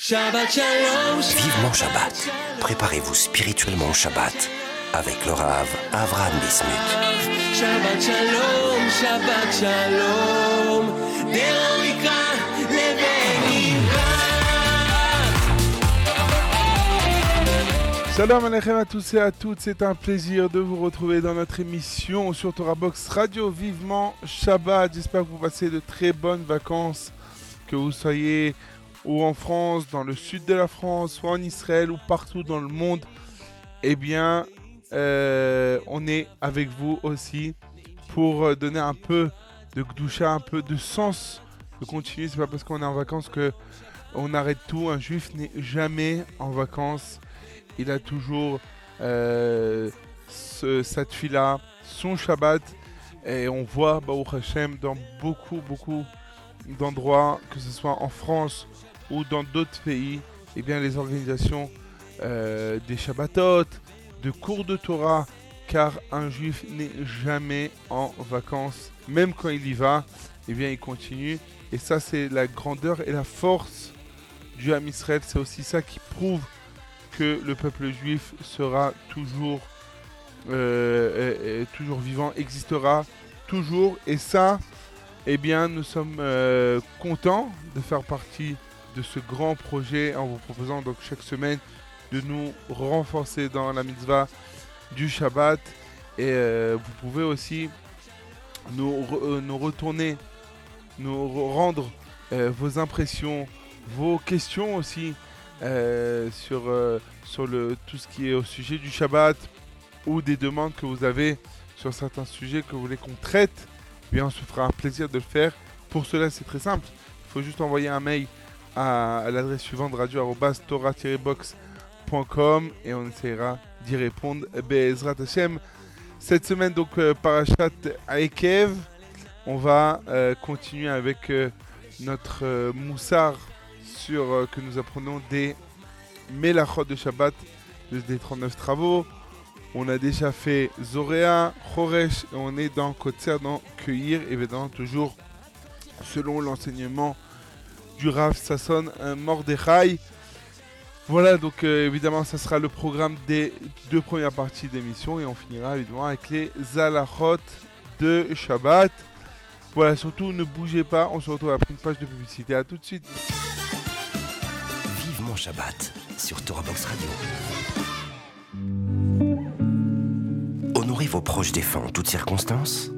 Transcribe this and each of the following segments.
Shabbat Shalom. Vivement Shabbat. Préparez-vous spirituellement au Shabbat avec le Rav Avraham Bismuth. Shabbat Shalom, Shabbat Shalom. Salam alaikum à tous et à toutes, c'est un plaisir de vous retrouver dans notre émission sur Torah Box Radio Vivement Shabbat. J'espère que vous passez de très bonnes vacances, que vous soyez ou en France, dans le sud de la France, soit en Israël ou partout dans le monde. Eh bien, euh, on est avec vous aussi pour euh, donner un peu de gdoucha, un peu de sens de continuer. C'est pas parce qu'on est en vacances que on arrête tout. Un juif n'est jamais en vacances. Il a toujours euh, ce, cette fila, son Shabbat. Et on voit Baruch Hashem dans beaucoup, beaucoup d'endroits, que ce soit en France ou dans d'autres pays, eh bien, les organisations euh, des Shabbatot, de cours de Torah, car un juif n'est jamais en vacances, même quand il y va, eh bien, il continue. Et ça, c'est la grandeur et la force du Ham. C'est aussi ça qui prouve que le peuple juif sera toujours, euh, toujours vivant, existera toujours. Et ça, eh bien, nous sommes euh, contents de faire partie de ce grand projet en vous proposant donc chaque semaine de nous renforcer dans la mitzvah du Shabbat. Et euh, vous pouvez aussi nous, euh, nous retourner, nous rendre euh, vos impressions, vos questions aussi sur, sur le, tout ce qui est au sujet du Shabbat ou des demandes que vous avez sur certains sujets que vous voulez qu'on traite. Eh bien, on se fera un plaisir de le faire. Pour cela, c'est très simple. Il faut juste envoyer un mail à, l'adresse suivante radio-tora-box.com et on essaiera d'y répondre. Bezrat Hashem. Cette semaine, donc, euh, Parashat Aekev. On va euh, continuer avec euh, notre moussard sur, que nous apprenons des Melachot de Shabbat, des 39 travaux. On a déjà fait Zoréa, Choresh, et on est dans Kotser, dans Cueillir, évidemment, toujours selon l'enseignement du Rav Sasson Mordechai. Voilà, donc euh, évidemment, ça sera le programme des deux premières parties d'émission et on finira évidemment avec les Zalachot de Shabbat. Voilà, surtout ne bougez pas, on se retrouve après une page de publicité. À tout de suite. Vivement Shabbat sur Box Radio. Honorez vos proches défunts en toutes circonstances.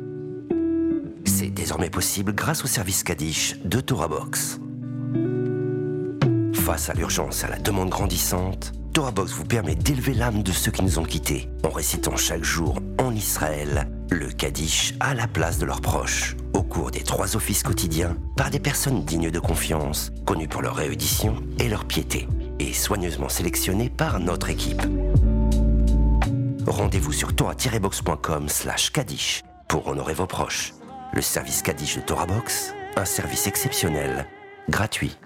C'est désormais possible grâce au service Kaddish de Box. Face à l'urgence à la demande grandissante, Torah Box vous permet d'élever l'âme de ceux qui nous ont quittés en récitant chaque jour en Israël le Kaddish à la place de leurs proches, au cours des trois offices quotidiens, par des personnes dignes de confiance, connues pour leur réédition et leur piété, et soigneusement sélectionnées par notre équipe. Rendez-vous sur torah-box.com slash Kaddish pour honorer vos proches. Le service Kaddish de Torah Box, un service exceptionnel, gratuit.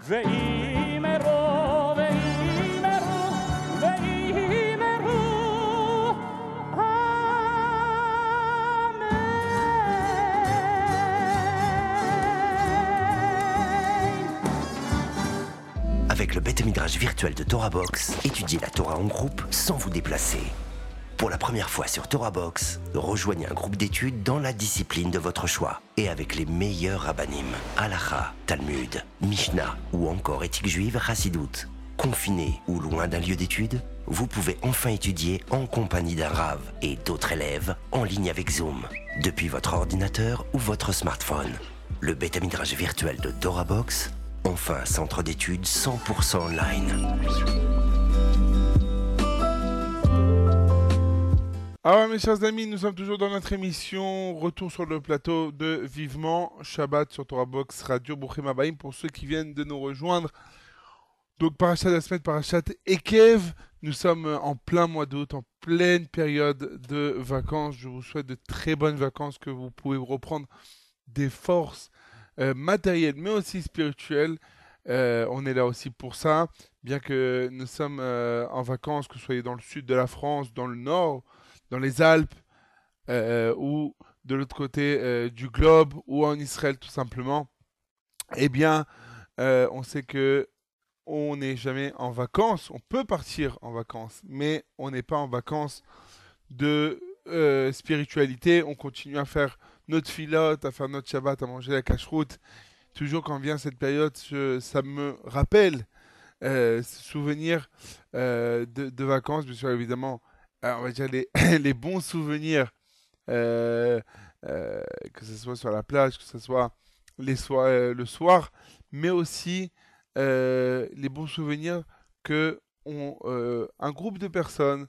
Midrash virtuel de Torah Box, étudiez la Torah en groupe sans vous déplacer. Pour la première fois sur Torah Box, rejoignez un groupe d'études dans la discipline de votre choix et avec les meilleurs rabbinim, Halacha, Talmud, Mishnah ou encore éthique juive Chassidoute. Confiné ou loin d'un lieu d'études, vous pouvez enfin étudier en compagnie d'un rave et d'autres élèves en ligne avec Zoom, depuis votre ordinateur ou votre smartphone. Le bêta midrash virtuel de Torah Box, enfin centre d'études 100% online. Alors mes chers amis, nous sommes toujours dans notre émission Retour sur le plateau de Vivement Shabbat sur Torah Box Radio Boukhim Abaïm pour ceux qui viennent de nous rejoindre. Donc Parachat de la semaine, Parachat Ekev, nous sommes en plein mois d'août, en pleine période de vacances. Je vous souhaite de très bonnes vacances, que vous pouvez reprendre des forces euh, matérielles mais aussi spirituelles. Euh, on est là aussi pour ça, bien que nous sommes euh, en vacances, que vous soyez dans le sud de la France, dans le nord, dans les Alpes ou de l'autre côté du globe ou en Israël tout simplement, eh bien, on sait que on n'est jamais en vacances. On peut partir en vacances, mais on n'est pas en vacances de spiritualité. On continue à faire notre filote, à faire notre Shabbat, à manger la cache-route. Toujours quand vient cette période, ça me rappelle euh, ce souvenir euh, de, vacances, bien sûr, évidemment, euh, on va dire les, bons souvenirs, euh, que ce soit sur la plage, que ce soit le soir, mais aussi les bons souvenirs que un groupe de personnes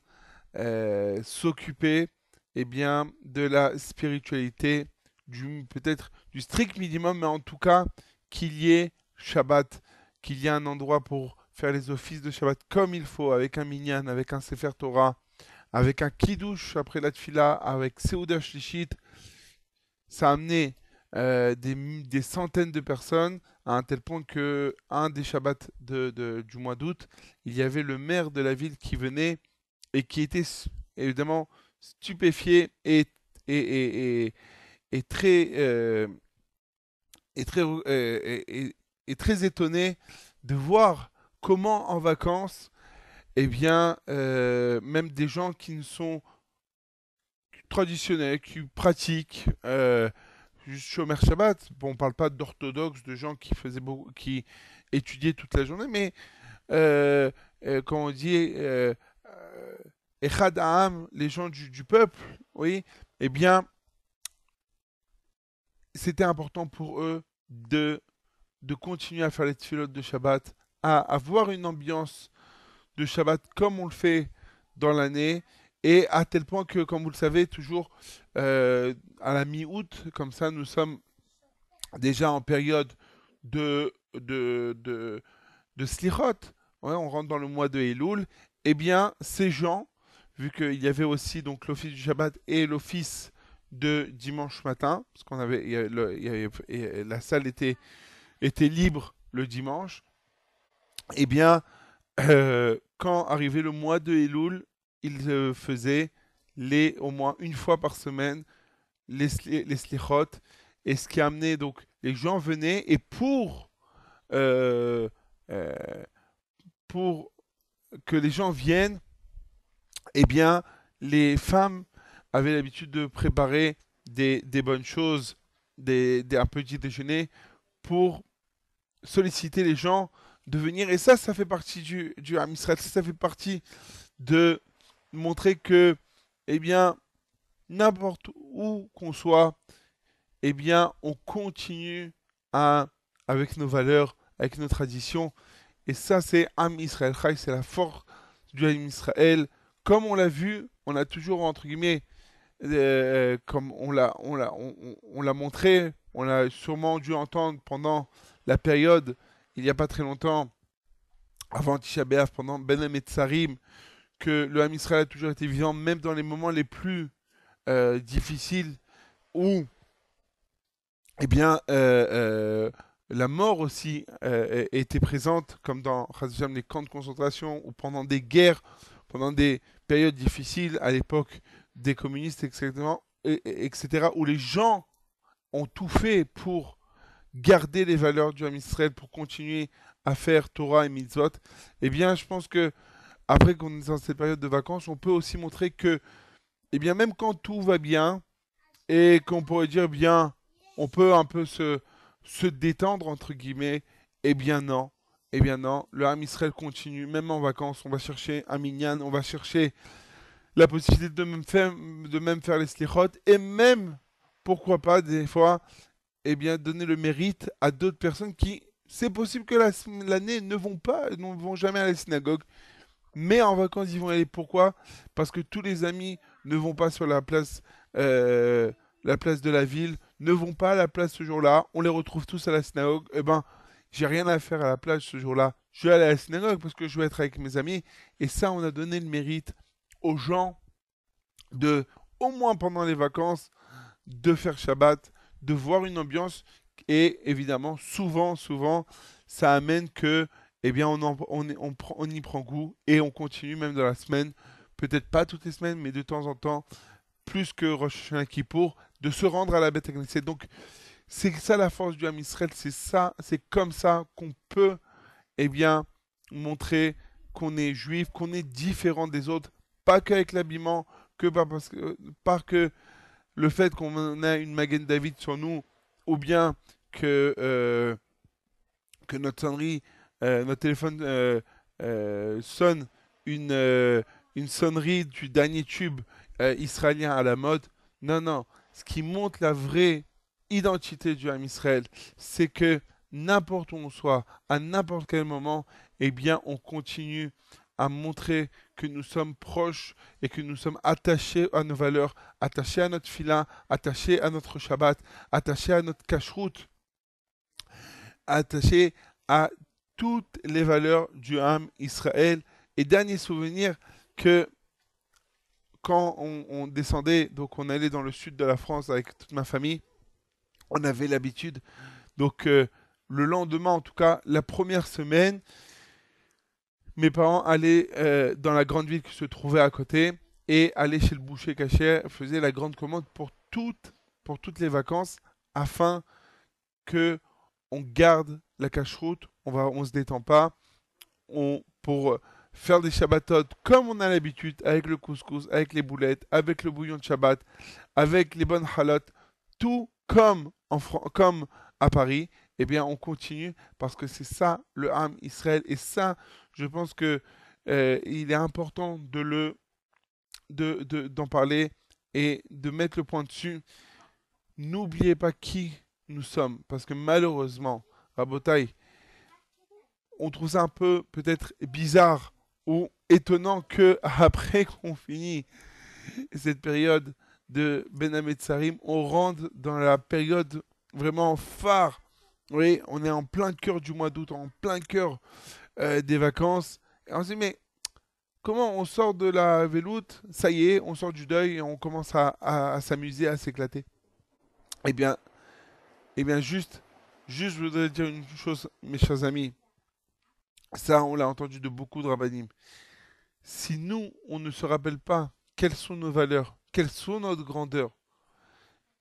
s'occuper eh bien, de la spiritualité, du peut-être du strict minimum, mais en tout cas qu'il y ait Shabbat, qu'il y ait un endroit pour faire les offices de Shabbat comme il faut, avec un minyan, avec un Sefer Torah, avec un kiddush après la tfila, avec Seuda Shlishit. Ça a amené euh, des, des centaines de personnes à un tel point que un des Shabbats de, du mois d'août, il y avait le maire de la ville qui venait et qui était évidemment stupéfié et, très, euh, très, euh, très étonné de voir comment en vacances, eh bien, euh, même des gens qui ne sont traditionnels, qui pratiquent euh, juste Shabbat, bon, on parle pas d'orthodoxes, de gens qui faisaient beaucoup, qui étudiaient toute la journée, mais euh, euh, quand on dit Echad Ha'am, les gens du, peuple, oui, eh bien, c'était important pour eux de, de continuer à faire les tfilotes de Shabbat, à avoir une ambiance de Shabbat comme on le fait dans l'année, et à tel point que, comme vous le savez, toujours euh, à la mi-août, comme ça, nous sommes déjà en période de, de, de, on rentre dans le mois de Elul, eh bien, ces gens, vu qu'il y avait aussi donc l'office du Shabbat et l'office de dimanche matin, parce qu'on avait, la salle était, était libre le dimanche, eh bien, euh, quand arrivait le mois de Elul, ils euh, faisaient les, au moins une fois par semaine les, les slichot, et ce qui a amené, donc, les gens venaient, et pour, euh, euh, pour que les gens viennent, eh bien, les femmes avaient l'habitude de préparer des, bonnes choses, des, des- un petit déjeuner pour solliciter les gens de venir. Et ça, ça fait partie du, du. Ça, ça fait partie de montrer que, eh bien, n'importe où qu'on soit, eh bien, on continue à, avec nos valeurs, avec nos traditions. Et ça, c'est Am Israël Chai, c'est la force du Am Israël. Comme on l'a vu, on a toujours, entre guillemets, euh, comme on l'a, on l'a, on, l'a montré, on l'a sûrement dû entendre pendant la période, il n'y a pas très longtemps, avant Tisha pendant Ben et Tsarim, que le Ham Israël a toujours été vivant, même dans les moments les plus euh, difficiles, où, eh bien, euh, euh, la mort aussi euh, était présente, comme dans les camps de concentration, ou pendant des guerres, pendant des périodes difficiles, à l'époque des communistes, etc., et- et- etc., où les gens ont tout fait pour garder les valeurs du Ham pour continuer à faire Torah et Mitzvot, eh bien, je pense que après qu'on est dans cette période de vacances, on peut aussi montrer que, eh bien, même quand tout va bien, et qu'on pourrait dire, bien, on peut un peu se, se détendre, entre guillemets, eh bien non. Eh bien non, le Ham Israël continue, même en vacances, on va chercher un on va chercher la possibilité de même faire, les slichot, et même, pourquoi pas, des fois, eh bien, donner le mérite à d'autres personnes qui, c'est possible que la- l'année ne vont pas, ne vont jamais à la synagogue, mais en vacances, ils vont aller. Pourquoi? Parce que tous les amis ne vont pas sur la place, euh, la place de la ville, ne vont pas à la place ce jour-là. On les retrouve tous à la synagogue. Eh ben, j'ai rien à faire à la plage ce jour-là. Je vais aller à la synagogue parce que je veux être avec mes amis. Et ça, on a donné le mérite aux gens de, au moins pendant les vacances, de faire Shabbat, de voir une ambiance. Et évidemment, souvent, souvent, ça amène que, eh bien, on, en- on, y prend goût et on continue même dans la semaine. Peut-être pas toutes les semaines, mais de temps en temps, plus que Rosh Hashanah Kippour, de se rendre à la bête. Donc, c'est ça la force du Ham c'est ça, c'est comme ça qu'on peut, eh bien, montrer qu'on est juif, qu'on est différent des autres, pas qu'avec l'habillement, que par, parce que, par que le fait qu'on a une Magen David sur nous, ou bien que, euh, que notre sonnerie, euh, notre téléphone euh, sonne une, une sonnerie du dernier tube israélien à la mode. Non, non. Ce qui montre la vraie identité du Ham Israël, c'est que n'importe où on soit, à n'importe quel moment, eh bien, on continue à montrer que nous sommes proches et que nous sommes attachés à nos valeurs, attachés à notre filin, attachés à notre Shabbat, attachés à notre cacheroute, attachés à toutes les valeurs du Ham Israël. Et dernier souvenir que quand on descendait, donc on allait dans le sud de la France avec toute ma famille, on avait l'habitude, donc euh, le lendemain en tout cas, la première semaine, mes parents allaient euh, dans la grande ville qui se trouvait à côté et allaient chez le boucher caché, faisaient la grande commande pour toutes, pour toutes les vacances afin que on garde la cache-route, on va, on se détend pas, on, pour faire des Shabbatot comme on a l'habitude, avec le couscous, avec les boulettes, avec le bouillon de Shabbat, avec les bonnes halotes, tout comme, en Fran- comme à Paris, eh bien on continue parce que c'est ça le Ham Israël et ça, je pense que euh, il est important de le de, de- d'en parler et de mettre le point dessus. N'oubliez pas qui nous sommes parce que malheureusement, Rabotai, on trouve ça un peu peut-être bizarre ou étonnant que après qu'on finit cette période de Ben Sarim, on rentre dans la période vraiment phare. Oui, on est en plein cœur du mois d'août, en plein cœur euh, des vacances. Et on se dit, mais comment on sort de la veloute? Ça y est, on sort du deuil et on commence à s'amuser, à s'éclater. Eh bien, eh bien, juste, juste, je voudrais dire une chose, mes chers amis. Ça, on l'a entendu de beaucoup de rabbinim. Si nous, on ne se rappelle pas quelles sont nos valeurs, quelles sont notre grandeur,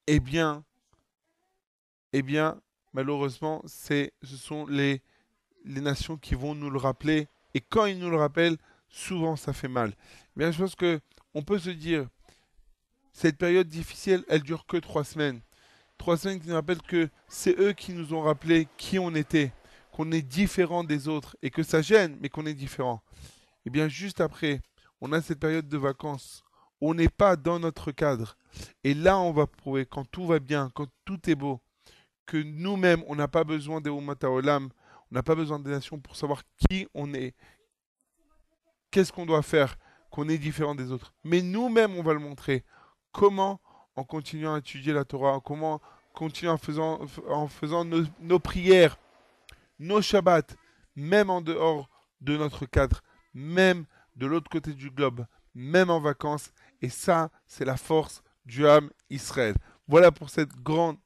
eh bien, eh bien, malheureusement, ce sont les, les nations qui vont nous le rappeler. Et quand ils nous le rappellent, souvent ça fait mal. Eh je pense que on peut se dire, cette période difficile, elle dure que trois semaines. Trois semaines qui nous rappellent que c'est eux qui nous ont rappelé qui on était, qu'on est différent des autres et que ça gêne, mais qu'on est différent. Et bien, juste après, on a cette période de vacances. On n'est pas dans notre cadre. Et là, on va prouver, quand tout va bien, quand tout est beau, que nous-mêmes, on n'a pas besoin des Umata Olam, on n'a pas besoin des nations pour savoir qui on est, qu'est-ce qu'on doit faire, qu'on est différent des autres. Mais nous-mêmes, on va le montrer. Comment En continuant à étudier la Torah, comment continuer en faisant, en faisant nos prières, nos Shabbats, même en dehors de notre cadre, même de l'autre côté du globe, même en vacances. Et ça, c'est la force du âme Israël. Voilà pour cette grande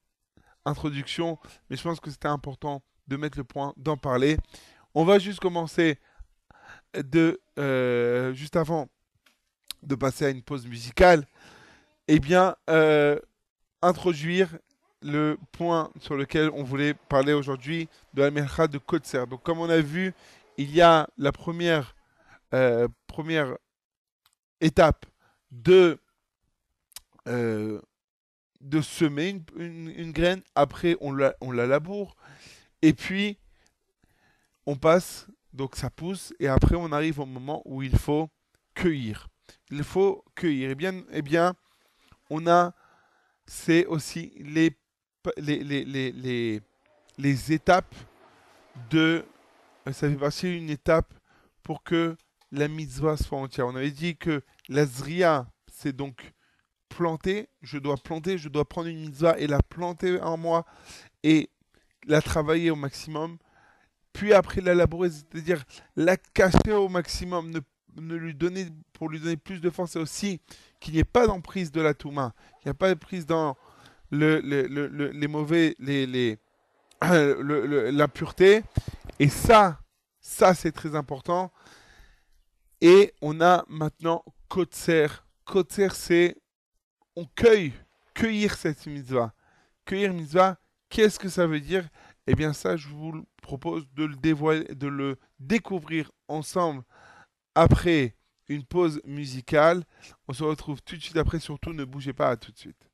introduction, mais je pense que c'était important de mettre le point, d'en parler. On va juste commencer de euh, juste avant de passer à une pause musicale. Eh bien, euh, introduire le point sur lequel on voulait parler aujourd'hui de la Mercha de Kotzer. Donc, comme on a vu, il y a la première, euh, première étape de, euh, de semer une, graine. Après, on la, on la laboure. Et puis, on passe, donc ça pousse. Et après, on arrive au moment où il faut cueillir. Il faut cueillir. Eh bien, eh bien on a, c'est aussi les, les, les, les, les, les étapes de. Ça fait partie d'une étape pour que la mitzvah soit entière. On avait dit que la zria, c'est donc planter. Je dois planter, je dois prendre une mitzvah et la planter en moi et la travailler au maximum. Puis après la labourer, c'est-à-dire la cacher au maximum, ne, ne lui donner, pour lui donner plus de force, c'est aussi qu'il n'y ait pas d'emprise de la Touma, qu'il n'y ait pas de prise dans le, le- le- le- les mauvais, les, les, le- le- la pureté. Et ça, ça c'est très important. Et on a maintenant Kotser. Kotser, c'est on cueille, cueillir cette mitzvah. Cueillir mitzvah, qu'est-ce que ça veut dire? Eh bien ça, je vous propose de le, découvrir ensemble après une pause musicale. On se retrouve tout de suite après, surtout ne bougez pas, à tout de suite.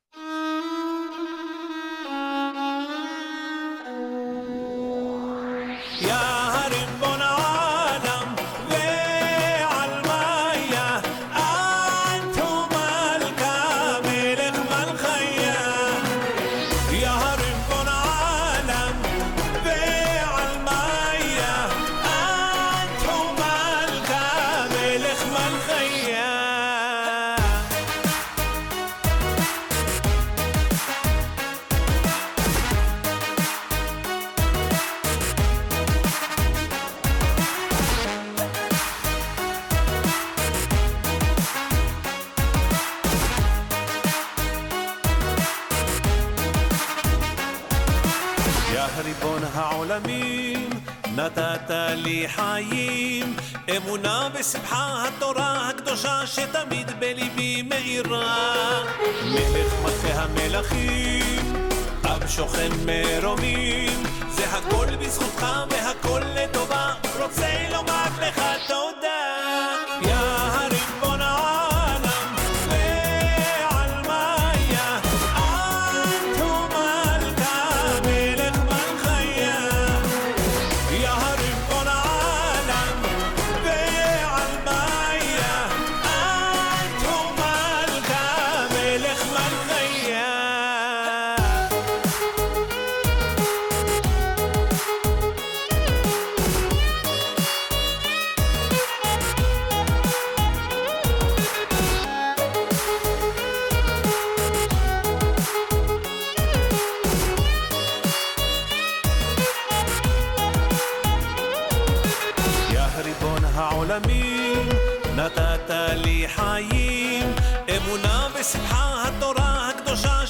העולמים, נתת לי חיים, אמונה בשמחה התורה הקדושה שתמיד בליבי מאירה. מלך מלכי המלכים, אב שוכן מרומים, זה הכל בזכותך והכל לטובה, רוצה לומר לך תודה.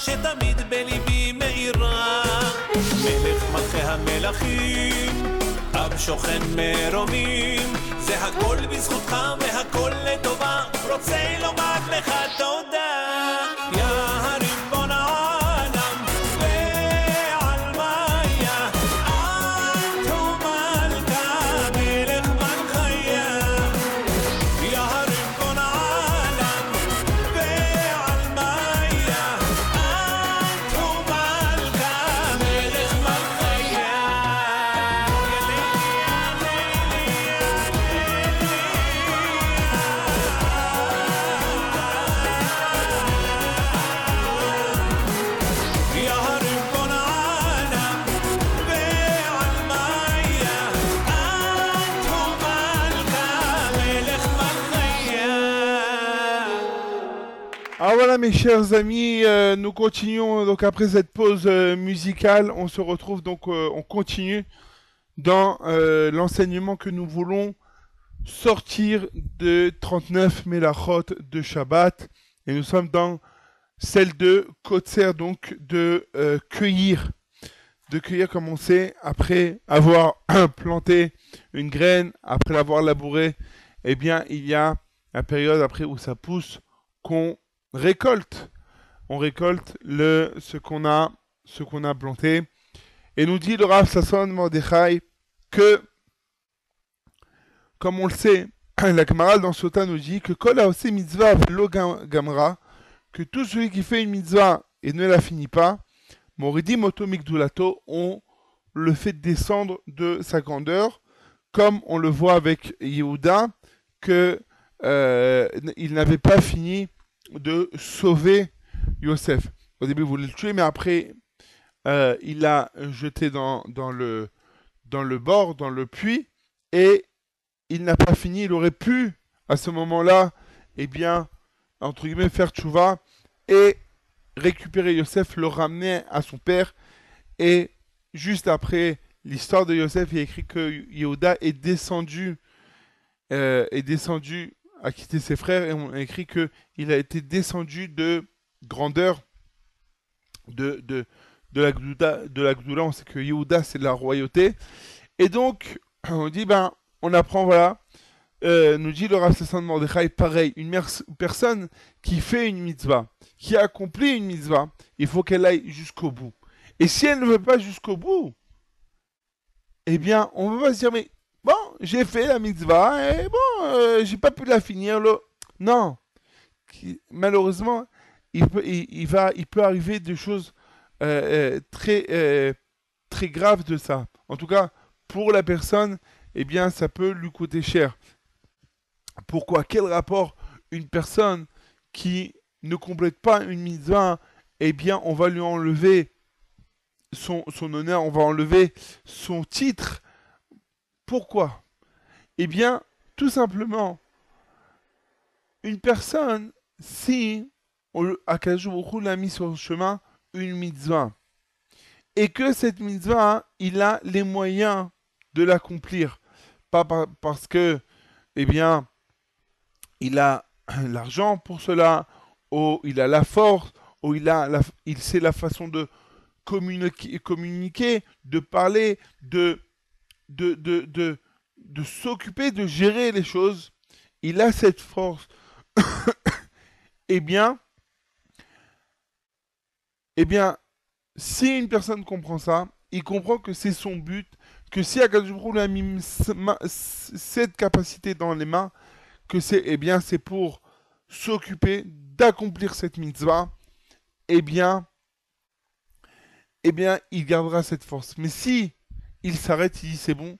שתמיד בליבי מאירה. מלך מלכי המלכים, אב שוכן מרומים, זה הכל בזכותך והכל לטובה, רוצה לומר לך תודה. Mes chers amis, euh, nous continuons donc après cette pause euh, musicale, on se retrouve donc, euh, on continue dans l'enseignement que nous voulons sortir de 39 Melachot de Shabbat. Et nous sommes dans celle de Kotzer donc de cueillir, de cueillir comme on sait après avoir planté une graine, après l'avoir labourée, eh bien il y a la période après où ça pousse qu'on récolte. On récolte le, ce qu'on a, ce qu'on a planté. Et nous dit le Rav Sasson Mordechai que, comme on le sait, la camarade dans Sota nous dit que Kol aussi mitzvah lo gam- gamra, que tout celui qui fait une mitzvah et ne la finit pas, Moridi Moto Migdulato, on le fait descendre de sa grandeur, comme on le voit avec Yehuda, que euh, il n'avait pas fini de sauver Yosef. Au début, il voulait le tuer, mais après, euh, il l'a jeté dans, dans, le, dans le bord, dans le puits, et il n'a pas fini. Il aurait pu, à ce moment-là, eh bien, entre guillemets, faire tchouva et récupérer Yosef, le ramener à son père. Et juste après l'histoire de Yosef, il a écrit que Yehuda est descendu, euh, est descendu à quitter ses frères, et on a écrit que il a été descendu de grandeur de, de, de la Gdouda, de la. On sait que Yehuda, c'est de la royauté. Et donc, on dit, ben, on apprend, voilà, euh, nous dit le Rav de Mordechai, pareil, une personne qui fait une mitzvah, qui a accompli une mitzvah, il faut qu'elle aille jusqu'au bout. Et si elle ne veut pas jusqu'au bout, eh bien, on va pas se dire, mais j'ai fait la mitzvah et bon, euh, j'ai pas pu la finir. Le... Non. Malheureusement, il peut, il, va, il peut arriver des choses euh, euh, très, très graves de ça. En tout cas, pour la personne, eh bien, ça peut lui coûter cher. Pourquoi? Quel rapport une personne qui ne complète pas une mitzvah, eh bien, on va lui enlever son honneur, on va enlever son titre? Pourquoi? Eh bien, tout simplement, une personne, si Hu l'a mis sur le chemin, une mitzvah, et que cette mitzvah, il a les moyens de l'accomplir, pas par- parce que, eh bien, il a l'argent pour cela, ou il a la force, ou il, a la, il sait la façon de communiquer, de parler, de, de, de s'occuper, de gérer les choses. Il a cette force. eh bien, eh bien, si une personne comprend ça, il comprend que c'est son but, que si Hu lui a mis cette capacité dans les mains, que c'est eh bien c'est pour s'occuper d'accomplir cette mitzvah, eh bien eh bien il gardera cette force. Mais si il s'arrête, il dit c'est bon,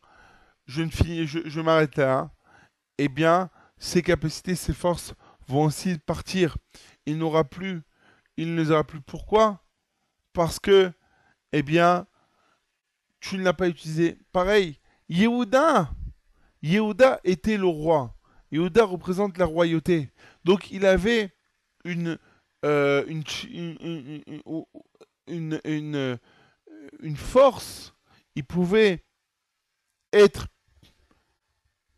je ne finis, je, je m'arrête là, eh bien ses capacités, ses forces vont aussi partir. Il n'aura plus, il ne les aura plus. Pourquoi Parce que eh bien tu ne l'as pas utilisé. Pareil, Yehuda, Yehuda était le roi. Yehuda représente la royauté. Donc il avait une, euh, une, une, une, une force. Il pouvait être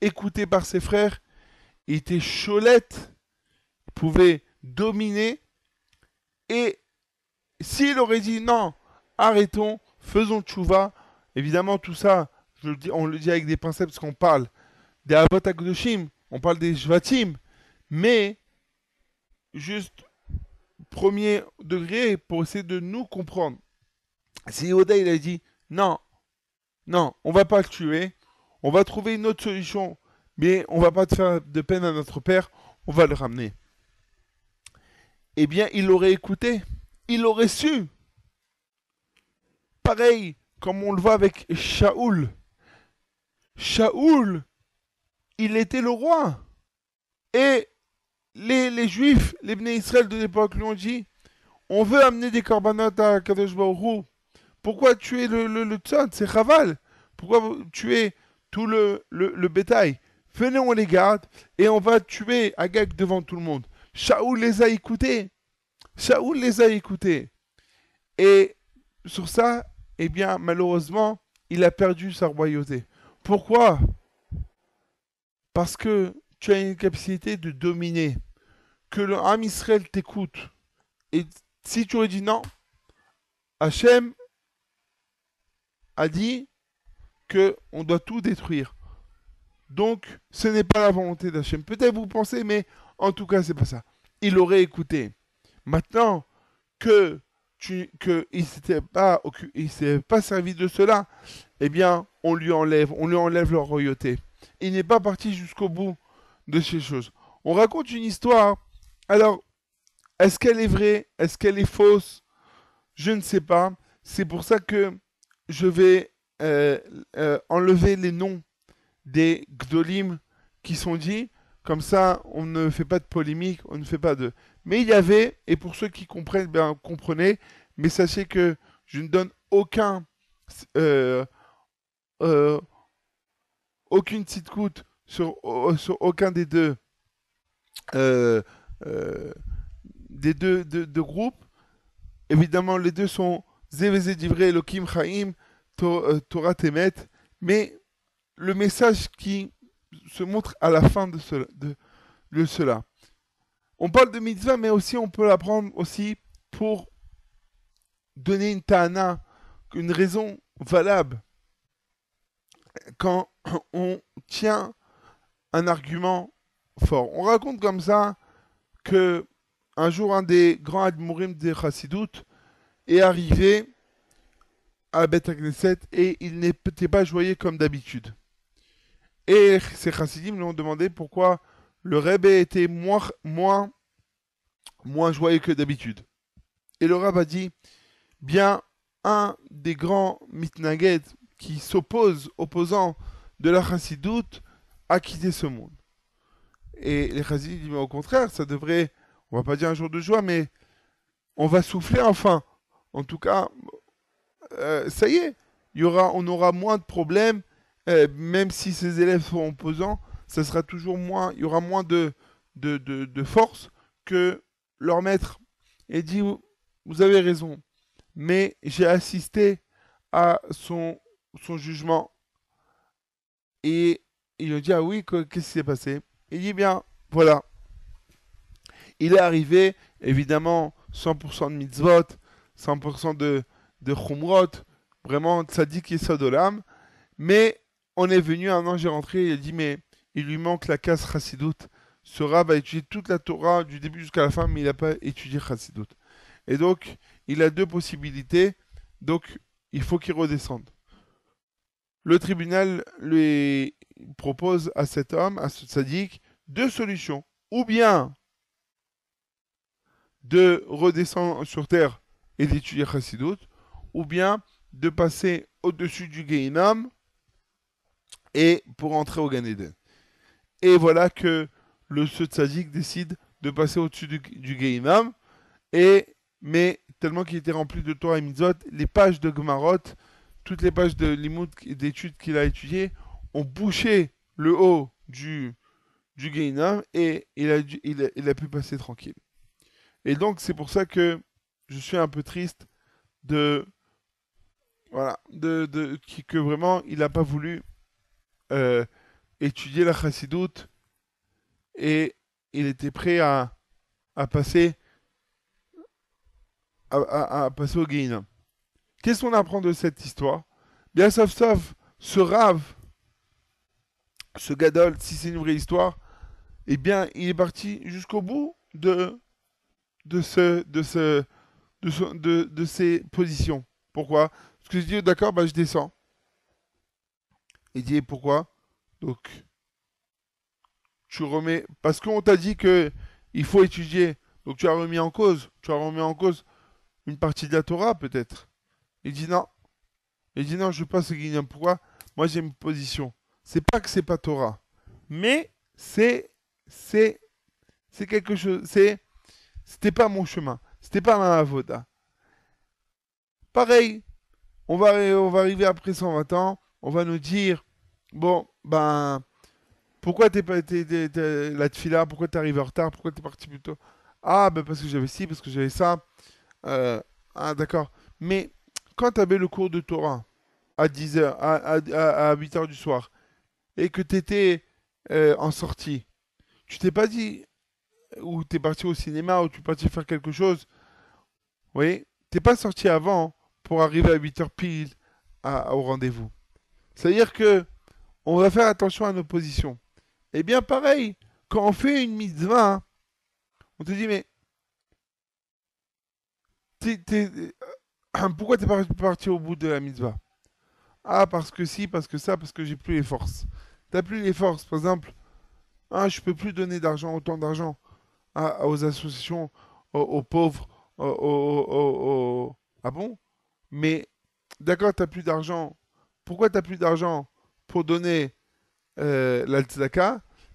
écouté par ses frères. Était cholette. Pouvait dominer. Et s'il aurait dit non, arrêtons, faisons tchouva, évidemment tout ça, on le dit avec des pincettes parce qu'on parle des Avot on parle des Shvatim, mais juste premier degré pour essayer de nous comprendre. Si Oda il a dit non, non, on va pas le tuer, on va trouver une autre solution, mais on va pas te faire de peine à notre père, on va le ramener. Eh bien, il aurait écouté, il aurait su. Pareil, comme on le voit avec Shaoul. Shaoul, il était le roi. Et les, Juifs, les Bnei Israël de l'époque lui ont dit on veut amener des corbanotes à Kadosh. Pourquoi tuer le, le, le tzon C'est Chaval. Pourquoi tuez tout le, le, bétail Venez, on les garde et on va tuer Agag devant tout le monde. Shaoul les a écoutés. Shaoul les a écoutés. Et sur ça, eh bien, malheureusement, il a perdu sa royauté. Pourquoi? Parce que tu as une capacité de dominer. Que le Israël t'écoute. Et si tu aurais dit non, Hachem a dit que on doit tout détruire. Donc, ce n'est pas la volonté d'Hachem. Peut-être vous pensez, mais en tout cas, c'est pas ça. Il aurait écouté. Maintenant que tu, que s'était pas il s'est pas servi de cela, eh bien, on lui enlève, on lui enlève leur royauté. Il n'est pas parti jusqu'au bout de ces choses. On raconte une histoire. Alors, est-ce qu'elle est vraie? Est-ce qu'elle est fausse? Je ne sais pas. C'est pour ça que je vais euh, euh, enlever les noms des Gdolim qui sont dits. Comme ça, on ne fait pas de polémique, on ne fait pas de... Mais il y avait, et pour ceux qui comprennent, bien comprenez, mais sachez que je ne donne aucun... euh, aucune petite coûte sur, au- sur aucun des deux des deux, deux- groupes. Évidemment, les deux sont Zévézé Divré, Elohim Chaim, To- euh, Torah Temet, mais le message qui se montre à la fin de cela. De, de cela. On parle de mitzvah, mais aussi on peut l'apprendre aussi pour donner une ta'ana, une raison valable. Quand on tient un argument fort. On raconte comme ça que un jour un des grands admourim des Chassidoutes est arrivé à Beth Knesset et il n'était pas joyeux comme d'habitude. Et ces chassidim lui demandé pourquoi le Rebbe était moins, moins, moins joyeux que d'habitude. Et le Rab a dit, bien, un des grands mitnaged qui s'oppose, opposant de la chassidoute, a quitté ce monde. Et les chassidim disent, au contraire, ça devrait, on va pas dire un jour de joie, mais on va souffler enfin. En tout cas, euh, ça y est, on aura moins de problèmes, euh, même si ces élèves sont opposants, ça sera toujours moins, il y aura moins de, force que leur maître. Et dit, vous, avez raison, mais j'ai assisté à son, son jugement. Et il a dit, ah oui, que- qu'est-ce qui s'est passé? Il dit, bien, voilà. Il est arrivé, évidemment, 100% de mitzvot, 100% de, de chumrot, vraiment tzaddik et sodolam. Mais on est venu, un ange est rentré, il a dit, mais il lui manque la case chassidoute. Ce rab a étudié toute la Torah du début jusqu'à la fin, mais il n'a pas étudié chassidoute. Et donc, il a deux possibilités. Donc, il faut qu'il redescende. Le tribunal lui propose à cet homme, à ce tzaddik, deux solutions. Ou bien de redescendre sur terre et d'étudier Chassidut, ou bien de passer au-dessus du Gehinnom et pour entrer au Gan Eden. Et voilà que le ce tzaddik décide de passer au-dessus du, du Gehinnom, et mais tellement qu'il était rempli de Torah et Mitzvot, les pages de Gemarot, toutes les pages de limoud d'études qu'il a étudiées ont bouché le haut du, du Gehinnom et il a pu passer tranquille. Et donc c'est pour ça que je suis un peu triste de voilà de, de qui- que vraiment il n'a pas voulu euh, étudier la chassidoute et il était prêt à, à passer à, passer au Gehinnom. Qu'est-ce qu'on apprend de cette histoire? Bien sauf sauf ce rave ce gadol si c'est une vraie histoire eh bien il est parti jusqu'au bout de de ce de ce de, ce- de, de positions. Pourquoi? Que je dis d'accord, bah je descends. Il dit pourquoi? Donc tu remets parce qu'on t'a dit que il faut étudier. Donc tu as remis en cause, tu as remis en cause une partie de la Torah peut-être. Il dit non. Il dit non, je passe Guignol. Pourquoi? Moi j'ai une position. C'est pas que c'est pas Torah, mais c'est c'est c'est quelque chose. C'est c'était pas mon chemin. C'était pas ma avoda. Pareil, on va, arriver après 120 ans, on va nous dire, bon, ben, pourquoi t'es pas été t'es- t'es- la pourquoi t'es arrivé en retard, pourquoi t'es parti plus tôt? Ah, ben parce que j'avais ci, parce que j'avais ça. Euh, ah, d'accord. Mais quand t'avais le cours de Torah à 10h, à, à, à 8h du soir, et que t'étais euh, en sortie, tu t'es pas dit, ou t'es parti au cinéma, ou tu es parti faire quelque chose, oui, t'es pas sorti avant pour arriver à 8h pile au rendez-vous. C'est-à-dire que on va faire attention à nos positions. Eh bien, pareil, quand on fait une mitzvah, on te dit, mais t'es- t'es- euh, pourquoi t'es pas parti au bout de la mitzvah? Ah, parce que si, parce que ça, parce que j'ai plus les forces. T'as plus les forces, par exemple, ah, je peux plus donner d'argent, autant d'argent aux associations, aux, pauvres, aux- Ah bon? Mais, d'accord, t'as plus d'argent. Pourquoi t'as plus d'argent pour donner euh,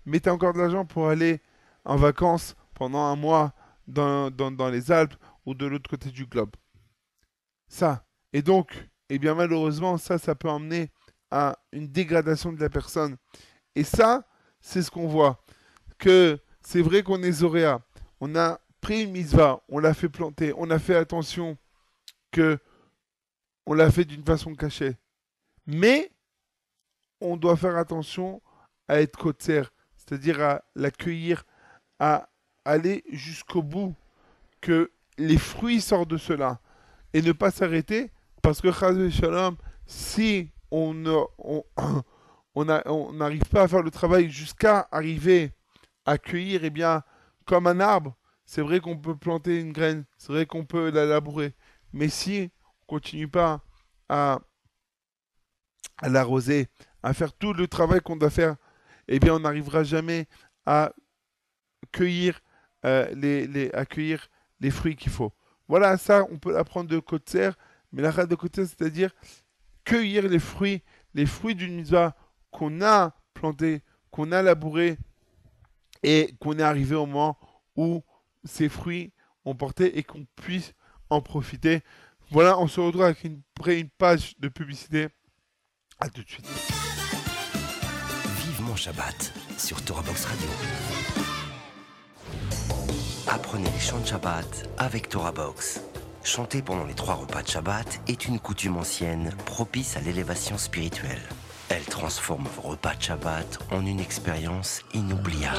mais t'as encore de l'argent pour aller en vacances pendant un mois dans, dans, dans les Alpes ou de l'autre côté du globe? Ça. Et donc, eh bien malheureusement, ça, ça peut emmener à une dégradation de la personne. Et ça, c'est ce qu'on voit. Que c'est vrai qu'on est Zoréa. On a pris une mitzvah, on l'a fait planter, on a fait attention que on l'a fait d'une façon cachée. Mais on doit faire attention à être kotzer, c'est-à-dire à l'accueillir, à aller jusqu'au bout, que les fruits sortent de cela, et ne pas s'arrêter, parce que Shalom, si on ne- on- on n'arrive pas à faire le travail jusqu'à arriver à cueillir, eh bien, comme un arbre, c'est vrai qu'on peut planter une graine, c'est vrai qu'on peut la labourer, mais si continue pas à, l'arroser, à faire tout le travail qu'on doit faire, eh bien, on n'arrivera jamais à cueillir, euh, les, à cueillir les fruits qu'il faut. Voilà, ça, on peut l'apprendre de Kotzer, mais la rade de Kotzer, c'est-à-dire cueillir les fruits, les fruits d'une mitzvah qu'on a planté, qu'on a labouré, et qu'on est arrivé au moment où ces fruits ont porté et qu'on puisse en profiter. Voilà, on se retrouve avec une, après une page de publicité. À tout de suite. Vivement Shabbat sur Torah Box Radio. Apprenez les chants de Shabbat avec Torah Box. Chanter pendant les trois repas de Shabbat est une coutume ancienne propice à l'élévation spirituelle. Elle transforme vos repas de Shabbat en une expérience inoubliable.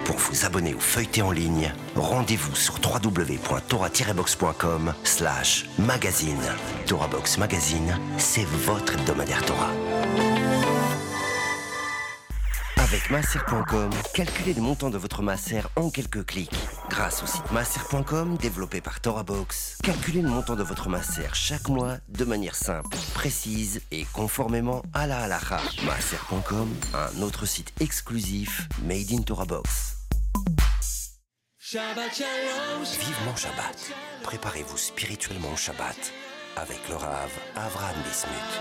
Pour vous abonner ou feuilleter en ligne, rendez-vous sur www.torah-box.com slash magazine. Torah Box Magazine, c'est votre hebdomadaire Torah. Avec masser.com, calculez le montant de votre masser en quelques clics. Grâce au site masser.com développé par ToraBox, calculez le montant de votre masser chaque mois de manière simple, précise et conformément à la halakha. Masser.com, un autre site exclusif made in ToraBox. Vivement Shabbat. Préparez-vous spirituellement au Shabbat avec le Rav Avram Bismuth.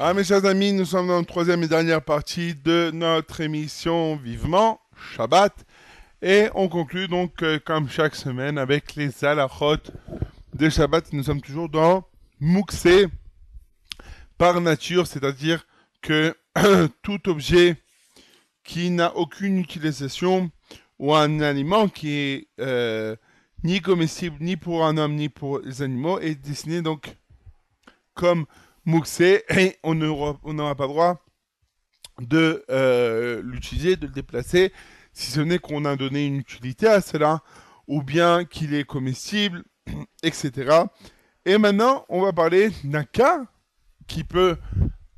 Ah mes chers amis, nous sommes dans la troisième et dernière partie de notre émission Vivement Shabbat. Et on conclut donc euh, comme chaque semaine avec les alachot de Shabbat. Nous sommes toujours dans Mouxé par nature, c'est-à-dire que tout objet qui n'a aucune utilisation ou un aliment qui est euh, ni comestible ni pour un homme ni pour les animaux est dessiné donc comme Mouxé et on n'aura pas droit de euh, l'utiliser, de le déplacer, si ce n'est qu'on a donné une utilité à cela, ou bien qu'il est comestible, etc. Et maintenant, on va parler d'un cas qui peut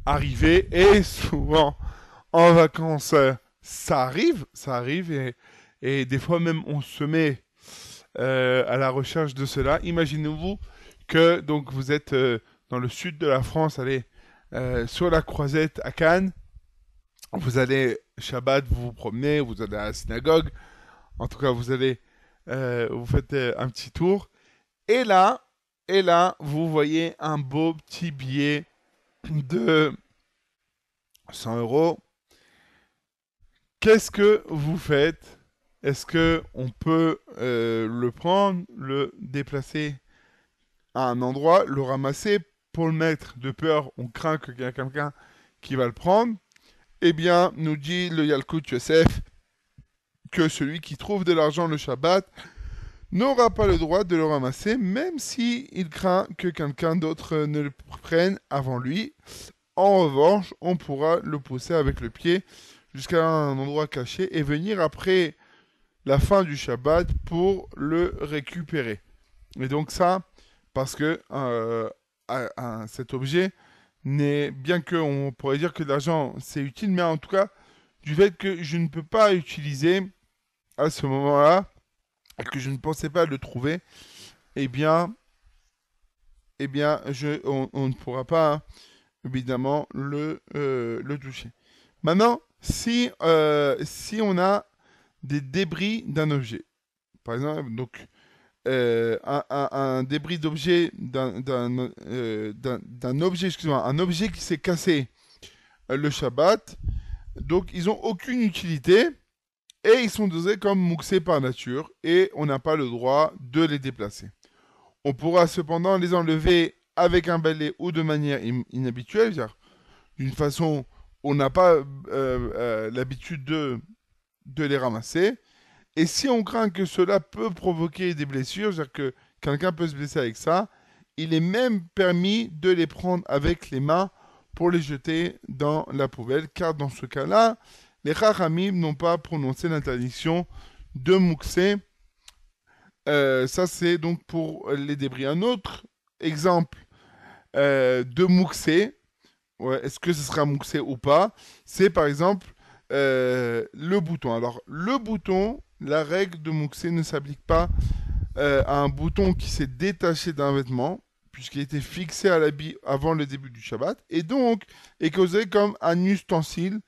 arriver, et souvent en vacances, ça arrive, ça arrive, et, et des fois même on se met euh, à la recherche de cela. Imaginez-vous que donc vous êtes euh, dans le sud de la France, allez euh, sur la croisette à Cannes, vous allez Shabbat, vous vous promenez, vous allez à la synagogue, en tout cas vous allez, vous faites un petit tour, et là, et là, vous voyez un beau petit billet de 100 euros. Qu'est-ce que vous faites? Est-ce que on peut euh, le prendre, le déplacer à un endroit, le ramasser pour le mettre de peur On craint qu'il y a quelqu'un qui va le prendre? Eh bien, nous dit le Yalkut Yosef que celui qui trouve de l'argent le Shabbat n'aura pas le droit de le ramasser, même si il craint que quelqu'un d'autre ne le prenne avant lui. En revanche, on pourra le pousser avec le pied jusqu'à un endroit caché et venir après la fin du Shabbat pour le récupérer. Et donc ça, parce que euh, cet objet n'est bien que on pourrait dire que l'argent c'est utile, mais en tout cas du fait que je ne peux pas utiliser à ce moment-là et que je ne pensais pas le trouver, eh bien, eh bien, on ne pourra pas hein, évidemment le, euh, le toucher. Maintenant, si, euh, si on a des débris d'un objet. Par exemple, donc, euh, un, débris d'objet euh, d'un- objet, excusez-moi, un objet qui s'est cassé euh, le Shabbat. Donc, ils ont aucune utilité et ils sont dosés comme mouxés par nature et on n'a pas le droit de les déplacer. On pourra cependant les enlever avec un balai ou de manière inhabituelle, c'est-à-dire d'une façon on n'a pas l'habitude de, de les ramasser. Et si on craint que cela peut provoquer des blessures, c'est-à-dire que quelqu'un peut se blesser avec ça, il est même permis de les prendre avec les mains pour les jeter dans la poubelle, car dans ce cas-là, les Chachamim n'ont pas prononcé l'interdiction de mouxer. Euh, ça, c'est donc pour les débris. Un autre exemple euh, de ouais, est-ce que ce sera mouxé ou pas, c'est par exemple euh, le bouton. Alors, le bouton, la règle de mouxer ne s'applique pas euh, à un bouton qui s'est détaché d'un vêtement, puisqu'il était fixé à l'habit avant le début du Shabbat, et donc est causé comme un ustensile.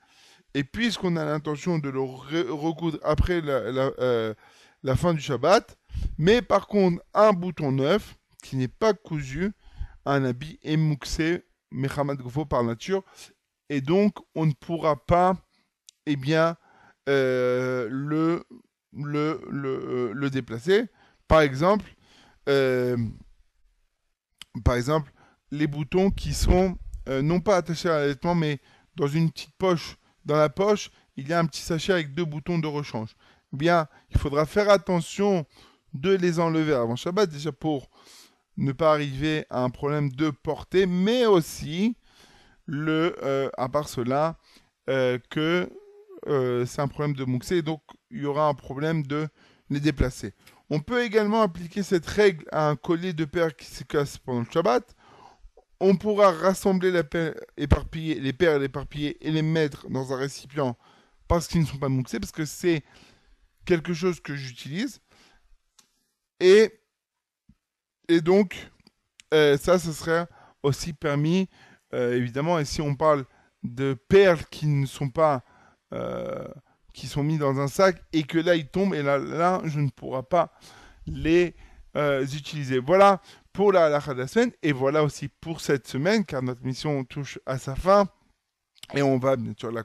Et puisqu'on a l'intention de le re- recoudre après euh, la fin du Shabbat, mais par contre, un bouton neuf, qui n'est pas cousu, un habit est mouxé, Mechamat Gofo par nature, et donc on ne pourra pas, eh bien, euh, le, le, le, déplacer. Par exemple, euh, par exemple, les boutons qui sont euh, non pas attachés à un vêtement, mais dans une petite poche. Dans la poche, il y a un petit sachet avec deux boutons de rechange. Eh bien, il faudra faire attention de les enlever avant Shabbat, déjà pour ne pas arriver à un problème de portée, mais aussi, le, euh, à part cela, euh, que euh, c'est un problème de mouxé, donc il y aura un problème de les déplacer. On peut également appliquer cette règle à un collier de perles qui se casse pendant le Shabbat. On pourra rassembler la les perles éparpillées et les mettre dans un récipient parce qu'ils ne sont pas mouxés, parce que c'est quelque chose que j'utilise. Et, et donc, euh, ça, ce serait aussi permis, euh, évidemment. Et si on parle de perles qui ne sont pas, euh, qui sont mis dans un sac et que là, ils tombent, et là, là je ne pourrai pas les euh, utiliser. Voilà pour la halakha de la semaine, et voilà aussi pour cette semaine, car notre mission touche à sa fin, et on va bien sûr la,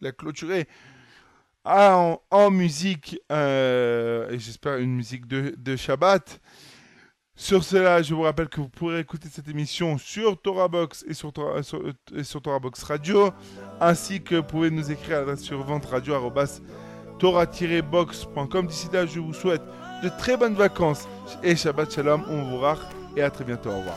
la, clôturer ah, en, musique, euh, et j'espère une musique de Shabbat. Sur cela, je vous rappelle que vous pourrez écouter cette émission sur Torah Box et sur, Torah- sur, et sur Torah Box Radio, ainsi que vous pouvez nous écrire à l'adresse sur ventradio.torah-box.com. D'ici là, je vous souhaite de très bonnes vacances et Shabbat Shalom, on vous rach et à très bientôt. Au revoir.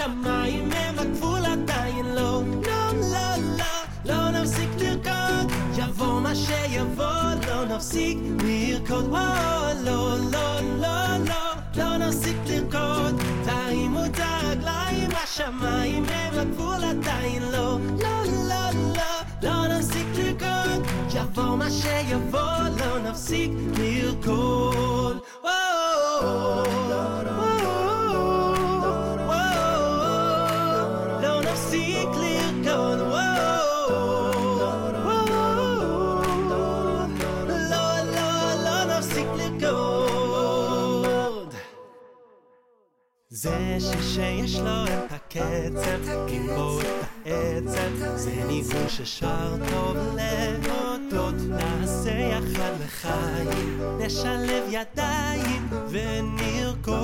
הרגליים, השמיים הם הגבול עדיין לא. לא, לא, לא, לא נפסיק לרקוד, יבוא מה שיבוא, לא נפסיק לרקוד. או, לא, לא, לא, לא, לא נפסיק לרקוד, תרימו את הרגליים, השמיים הם הגבול עדיין לא. לא, לא, לא, לא נפסיק לרקוד, יבוא מה שיבוא, לא נפסיק לרקוד. או, לא זה ששיש לו את הקצב, עם בו את העצב, זה ניגון ששר טוב להודות. נעשה יחד לחיים, נשלב ידיים ונרקוד.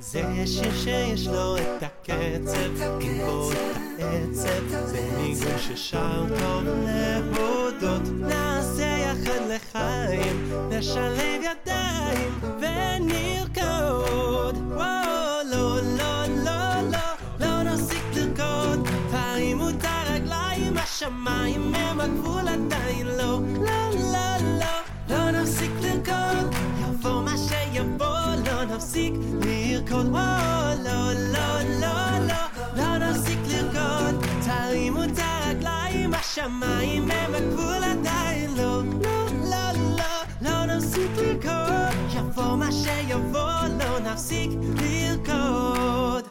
זה שיר שיש לו את הקצב, עם בו את העצב, זה ניגון ששר טוב להודות. נעשה יחד לחיים, נשלב ידיים ונרקוד. השמיים הם הגבול עדיין לא, לא, לא, לא. לא נפסיק לרקוד, יבוא מה שיבוא, לא נפסיק לרקוד, או, לא, לא, לא, לא. לא נפסיק לרקוד, תרימו את הרגליים, השמיים הם הגבול עדיין לא, לא, לא, לא. לא נפסיק לרקוד, יבוא מה שיבוא, לא נפסיק לרקוד.